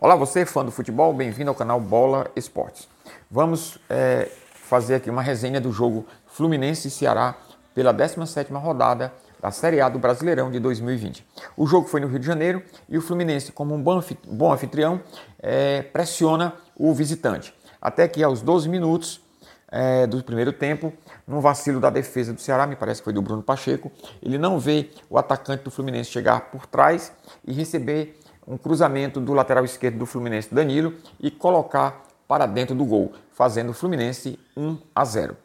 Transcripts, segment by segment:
Olá, você fã do futebol, bem-vindo ao canal Bola Esportes. Vamos é, fazer aqui uma resenha do jogo Fluminense e Ceará pela 17ª rodada da Série A do Brasileirão de 2020. O jogo foi no Rio de Janeiro e o Fluminense, como um bom anfitrião, é, pressiona o visitante. Até que aos 12 minutos é, do primeiro tempo, num vacilo da defesa do Ceará, me parece que foi do Bruno Pacheco, ele não vê o atacante do Fluminense chegar por trás e receber um cruzamento do lateral esquerdo do Fluminense, Danilo, e colocar para dentro do gol, fazendo o Fluminense 1 a 0.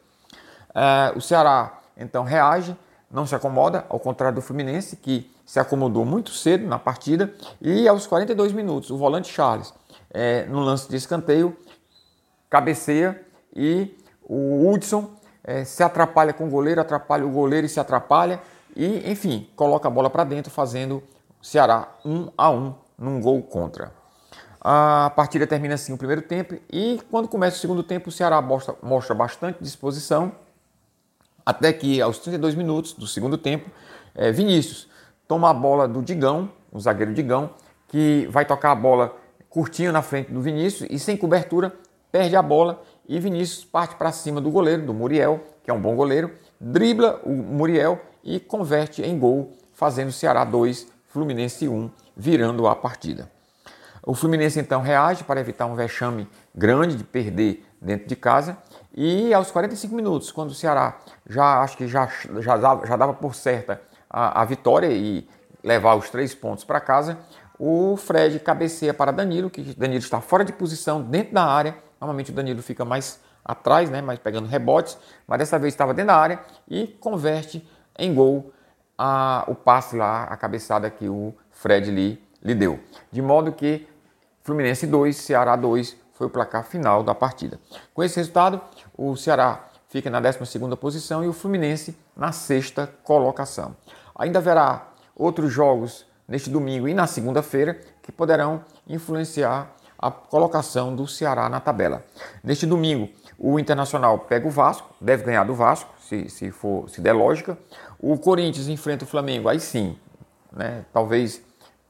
É, o Ceará então reage, não se acomoda, ao contrário do Fluminense, que se acomodou muito cedo na partida, e aos 42 minutos, o volante Charles, é, no lance de escanteio, cabeceia e o Hudson é, se atrapalha com o goleiro, atrapalha o goleiro e se atrapalha, e enfim, coloca a bola para dentro, fazendo Ceará 1 a 1 num gol contra. A partida termina assim o primeiro tempo e quando começa o segundo tempo o Ceará mostra, mostra bastante disposição até que aos 32 minutos do segundo tempo é, Vinícius toma a bola do Digão, o zagueiro Digão, que vai tocar a bola curtinho na frente do Vinícius e sem cobertura perde a bola e Vinícius parte para cima do goleiro, do Muriel, que é um bom goleiro, dribla o Muriel e converte em gol, fazendo Ceará 2, Fluminense 1 virando a partida. O Fluminense então reage para evitar um vexame grande de perder dentro de casa e aos 45 minutos, quando o Ceará já acho que já, já, dava, já dava por certa a, a vitória e levar os três pontos para casa, o Fred cabeceia para Danilo, que Danilo está fora de posição dentro da área. Normalmente o Danilo fica mais atrás, né, mais pegando rebotes, mas dessa vez estava dentro da área e converte em gol a, o passe lá, a cabeçada que o Fred lhe, lhe deu. De modo que Fluminense 2, Ceará 2 foi o placar final da partida. Com esse resultado, o Ceará fica na 12 posição e o Fluminense na sexta colocação. Ainda haverá outros jogos neste domingo e na segunda-feira que poderão influenciar a colocação do Ceará na tabela. Neste domingo, o Internacional pega o Vasco, deve ganhar do Vasco, se, se, for, se der lógica. O Corinthians enfrenta o Flamengo, aí sim, né? talvez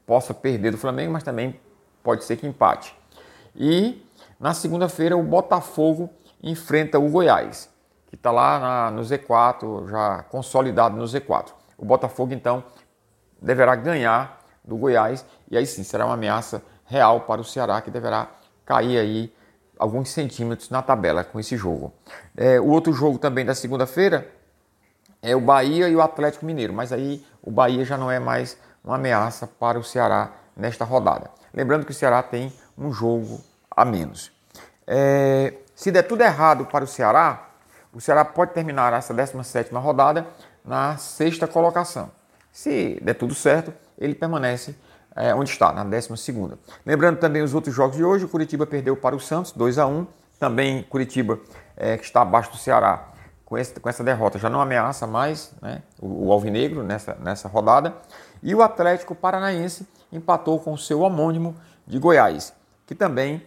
possa perder do Flamengo, mas também pode ser que empate. E na segunda-feira o Botafogo enfrenta o Goiás, que está lá na, no Z4, já consolidado no Z4. O Botafogo então deverá ganhar do Goiás e aí sim será uma ameaça real para o Ceará que deverá cair aí alguns centímetros na tabela com esse jogo. É, o outro jogo também da segunda-feira é o Bahia e o Atlético Mineiro, mas aí o Bahia já não é mais uma ameaça para o Ceará nesta rodada. Lembrando que o Ceará tem um jogo a menos. É, se der tudo errado para o Ceará, o Ceará pode terminar essa 17 rodada na sexta colocação. Se der tudo certo, ele permanece é, onde está, na 12. Lembrando também os outros jogos de hoje, o Curitiba perdeu para o Santos, 2 a 1 Também Curitiba, é, que está abaixo do Ceará, com, esse, com essa derrota, já não ameaça mais né, o, o Alvinegro nessa, nessa rodada. E o Atlético Paranaense empatou com o seu homônimo de Goiás, que também,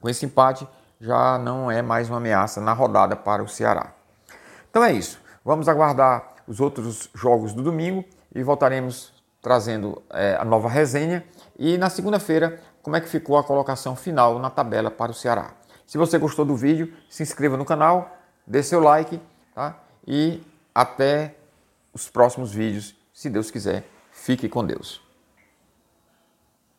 com esse empate, já não é mais uma ameaça na rodada para o Ceará. Então é isso. Vamos aguardar os outros jogos do domingo e voltaremos trazendo é, a nova resenha. E na segunda-feira, como é que ficou a colocação final na tabela para o Ceará. Se você gostou do vídeo, se inscreva no canal, dê seu like tá? e até os próximos vídeos, se Deus quiser. Fique com Deus.